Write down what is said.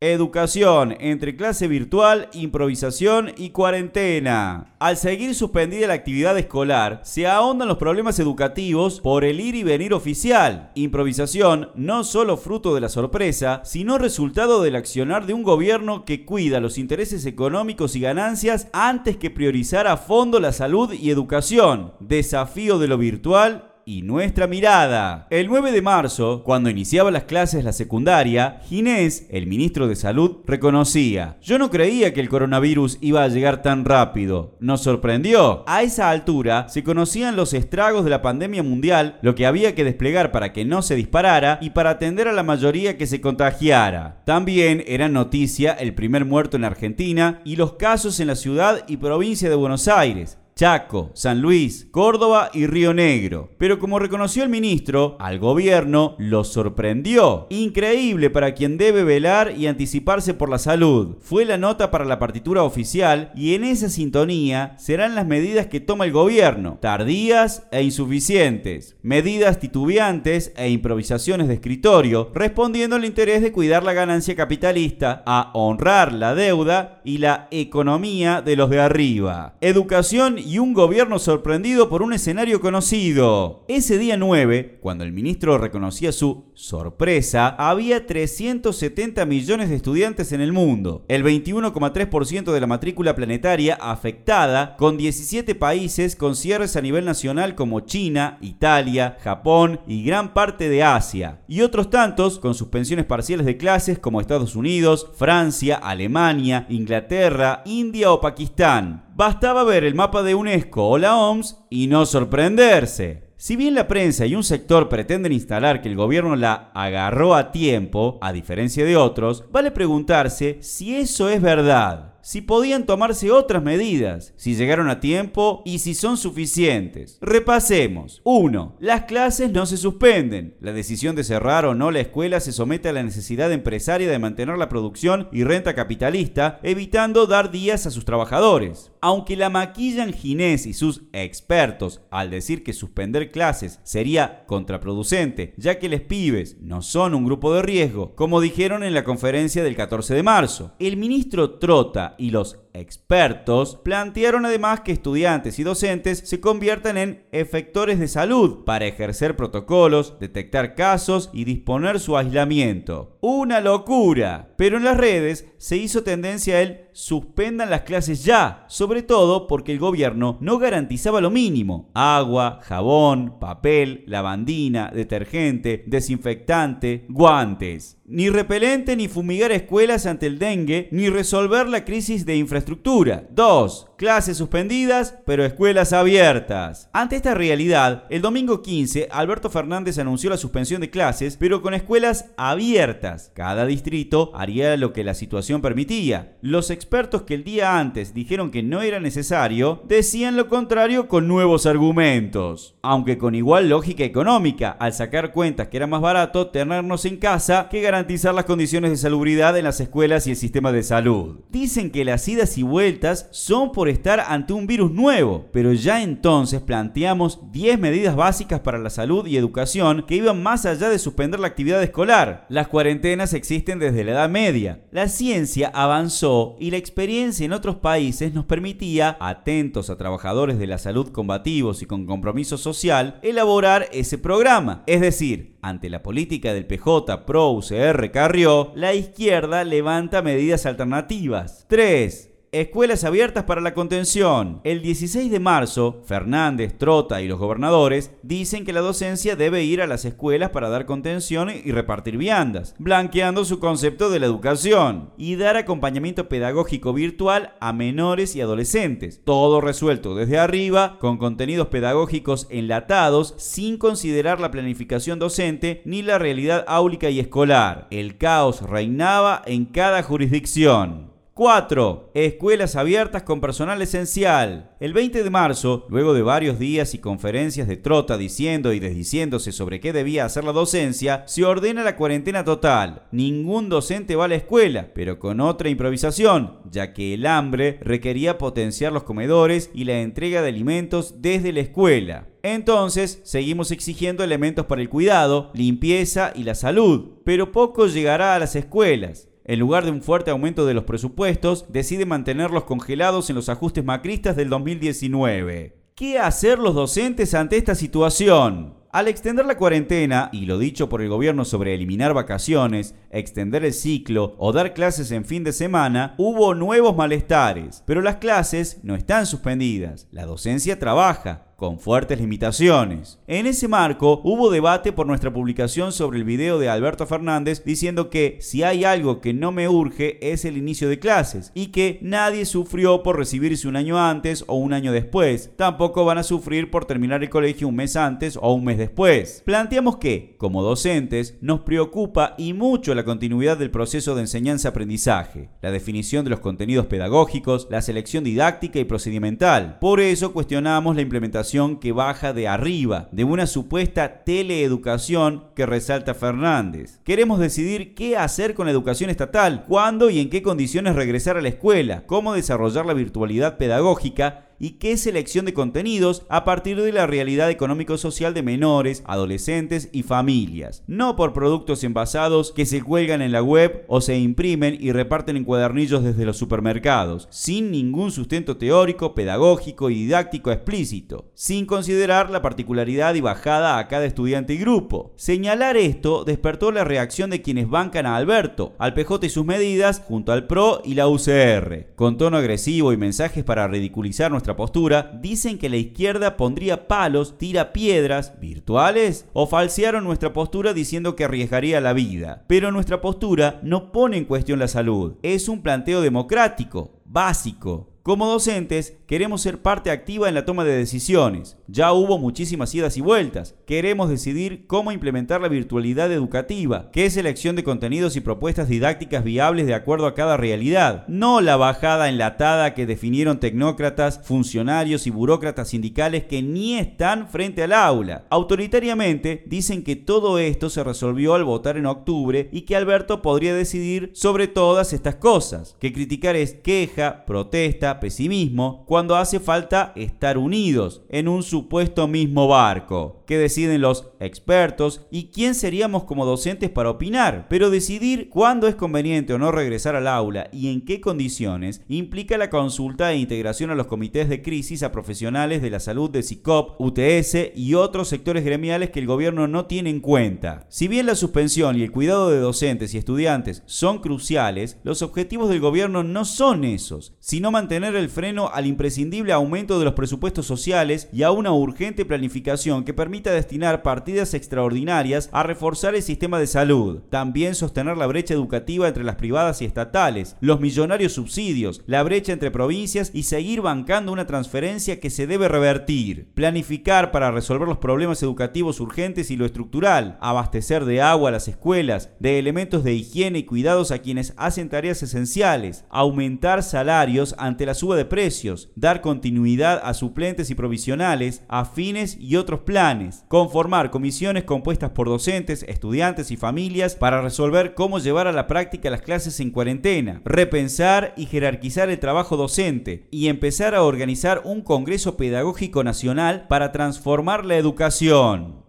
Educación entre clase virtual, improvisación y cuarentena. Al seguir suspendida la actividad escolar, se ahondan los problemas educativos por el ir y venir oficial. Improvisación no solo fruto de la sorpresa, sino resultado del accionar de un gobierno que cuida los intereses económicos y ganancias antes que priorizar a fondo la salud y educación. Desafío de lo virtual y nuestra mirada. El 9 de marzo, cuando iniciaba las clases la secundaria, Ginés, el ministro de Salud, reconocía, yo no creía que el coronavirus iba a llegar tan rápido. Nos sorprendió. A esa altura se conocían los estragos de la pandemia mundial, lo que había que desplegar para que no se disparara y para atender a la mayoría que se contagiara. También era noticia el primer muerto en Argentina y los casos en la ciudad y provincia de Buenos Aires. Chaco, San Luis, Córdoba y Río Negro. Pero como reconoció el ministro, al gobierno lo sorprendió. Increíble para quien debe velar y anticiparse por la salud. Fue la nota para la partitura oficial y en esa sintonía serán las medidas que toma el gobierno, tardías e insuficientes, medidas titubeantes e improvisaciones de escritorio, respondiendo al interés de cuidar la ganancia capitalista, a honrar la deuda y la economía de los de arriba. Educación y un gobierno sorprendido por un escenario conocido. Ese día 9, cuando el ministro reconocía su sorpresa, había 370 millones de estudiantes en el mundo, el 21,3% de la matrícula planetaria afectada, con 17 países con cierres a nivel nacional como China, Italia, Japón y gran parte de Asia, y otros tantos con suspensiones parciales de clases como Estados Unidos, Francia, Alemania, Inglaterra, India o Pakistán. Bastaba ver el mapa de UNESCO o la OMS y no sorprenderse. Si bien la prensa y un sector pretenden instalar que el gobierno la agarró a tiempo, a diferencia de otros, vale preguntarse si eso es verdad si podían tomarse otras medidas, si llegaron a tiempo y si son suficientes. Repasemos. 1. Las clases no se suspenden. La decisión de cerrar o no la escuela se somete a la necesidad empresaria de mantener la producción y renta capitalista, evitando dar días a sus trabajadores. Aunque la maquillan Ginés y sus expertos al decir que suspender clases sería contraproducente, ya que los pibes no son un grupo de riesgo, como dijeron en la conferencia del 14 de marzo. El ministro Trota y los expertos plantearon además que estudiantes y docentes se conviertan en efectores de salud para ejercer protocolos, detectar casos y disponer su aislamiento. Una locura. Pero en las redes se hizo tendencia el suspendan las clases ya, sobre todo porque el gobierno no garantizaba lo mínimo. Agua, jabón, papel, lavandina, detergente, desinfectante, guantes. Ni repelente ni fumigar escuelas ante el dengue, ni resolver la crisis de infraestructura. 2 clases suspendidas, pero escuelas abiertas. Ante esta realidad, el domingo 15, Alberto Fernández anunció la suspensión de clases, pero con escuelas abiertas. Cada distrito haría lo que la situación permitía. Los expertos que el día antes dijeron que no era necesario, decían lo contrario con nuevos argumentos. Aunque con igual lógica económica, al sacar cuentas que era más barato tenernos en casa que garantizar las condiciones de salubridad en las escuelas y el sistema de salud. Dicen que las idas y vueltas son por estar ante un virus nuevo, pero ya entonces planteamos 10 medidas básicas para la salud y educación que iban más allá de suspender la actividad escolar. Las cuarentenas existen desde la Edad Media. La ciencia avanzó y la experiencia en otros países nos permitía, atentos a trabajadores de la salud combativos y con compromiso social, elaborar ese programa. Es decir, ante la política del PJ Pro UCR Carrió, la izquierda levanta medidas alternativas. 3 escuelas abiertas para la contención. El 16 de marzo, Fernández, Trota y los gobernadores dicen que la docencia debe ir a las escuelas para dar contención y repartir viandas, blanqueando su concepto de la educación y dar acompañamiento pedagógico virtual a menores y adolescentes. Todo resuelto desde arriba, con contenidos pedagógicos enlatados, sin considerar la planificación docente ni la realidad áulica y escolar. El caos reinaba en cada jurisdicción. 4. Escuelas abiertas con personal esencial. El 20 de marzo, luego de varios días y conferencias de trota diciendo y desdiciéndose sobre qué debía hacer la docencia, se ordena la cuarentena total. Ningún docente va a la escuela, pero con otra improvisación, ya que el hambre requería potenciar los comedores y la entrega de alimentos desde la escuela. Entonces, seguimos exigiendo elementos para el cuidado, limpieza y la salud, pero poco llegará a las escuelas. En lugar de un fuerte aumento de los presupuestos, decide mantenerlos congelados en los ajustes macristas del 2019. ¿Qué hacer los docentes ante esta situación? Al extender la cuarentena y lo dicho por el gobierno sobre eliminar vacaciones, extender el ciclo o dar clases en fin de semana, hubo nuevos malestares. Pero las clases no están suspendidas, la docencia trabaja con fuertes limitaciones. En ese marco hubo debate por nuestra publicación sobre el video de Alberto Fernández diciendo que si hay algo que no me urge es el inicio de clases y que nadie sufrió por recibirse un año antes o un año después. Tampoco van a sufrir por terminar el colegio un mes antes o un mes después. Planteamos que, como docentes, nos preocupa y mucho la continuidad del proceso de enseñanza-aprendizaje, la definición de los contenidos pedagógicos, la selección didáctica y procedimental. Por eso cuestionamos la implementación que baja de arriba, de una supuesta teleeducación que resalta Fernández. Queremos decidir qué hacer con la educación estatal, cuándo y en qué condiciones regresar a la escuela, cómo desarrollar la virtualidad pedagógica y qué selección de contenidos a partir de la realidad económico-social de menores, adolescentes y familias, no por productos envasados que se cuelgan en la web o se imprimen y reparten en cuadernillos desde los supermercados, sin ningún sustento teórico, pedagógico y didáctico explícito, sin considerar la particularidad y bajada a cada estudiante y grupo. Señalar esto despertó la reacción de quienes bancan a Alberto, al PJ y sus medidas, junto al PRO y la UCR, con tono agresivo y mensajes para ridiculizar nuestra postura, dicen que la izquierda pondría palos, tira piedras, virtuales, o falsearon nuestra postura diciendo que arriesgaría la vida. Pero nuestra postura no pone en cuestión la salud, es un planteo democrático, básico. Como docentes, queremos ser parte activa en la toma de decisiones. Ya hubo muchísimas idas y vueltas. Queremos decidir cómo implementar la virtualidad educativa, qué selección de contenidos y propuestas didácticas viables de acuerdo a cada realidad, no la bajada enlatada que definieron tecnócratas, funcionarios y burócratas sindicales que ni están frente al aula. Autoritariamente dicen que todo esto se resolvió al votar en octubre y que Alberto podría decidir sobre todas estas cosas, que criticar es queja, protesta, pesimismo cuando hace falta estar unidos en un supuesto mismo barco, que deciden los expertos y quién seríamos como docentes para opinar, pero decidir cuándo es conveniente o no regresar al aula y en qué condiciones implica la consulta e integración a los comités de crisis a profesionales de la salud de SICOP, UTS y otros sectores gremiales que el gobierno no tiene en cuenta. Si bien la suspensión y el cuidado de docentes y estudiantes son cruciales, los objetivos del gobierno no son esos, sino mantener el freno al imprescindible aumento de los presupuestos sociales y a una urgente planificación que permita destinar partidas extraordinarias a reforzar el sistema de salud, también sostener la brecha educativa entre las privadas y estatales, los millonarios subsidios, la brecha entre provincias y seguir bancando una transferencia que se debe revertir, planificar para resolver los problemas educativos urgentes y lo estructural, abastecer de agua a las escuelas, de elementos de higiene y cuidados a quienes hacen tareas esenciales, aumentar salarios ante la suba de precios, dar continuidad a suplentes y provisionales, afines y otros planes, conformar comisiones compuestas por docentes, estudiantes y familias para resolver cómo llevar a la práctica las clases en cuarentena, repensar y jerarquizar el trabajo docente y empezar a organizar un Congreso Pedagógico Nacional para transformar la educación.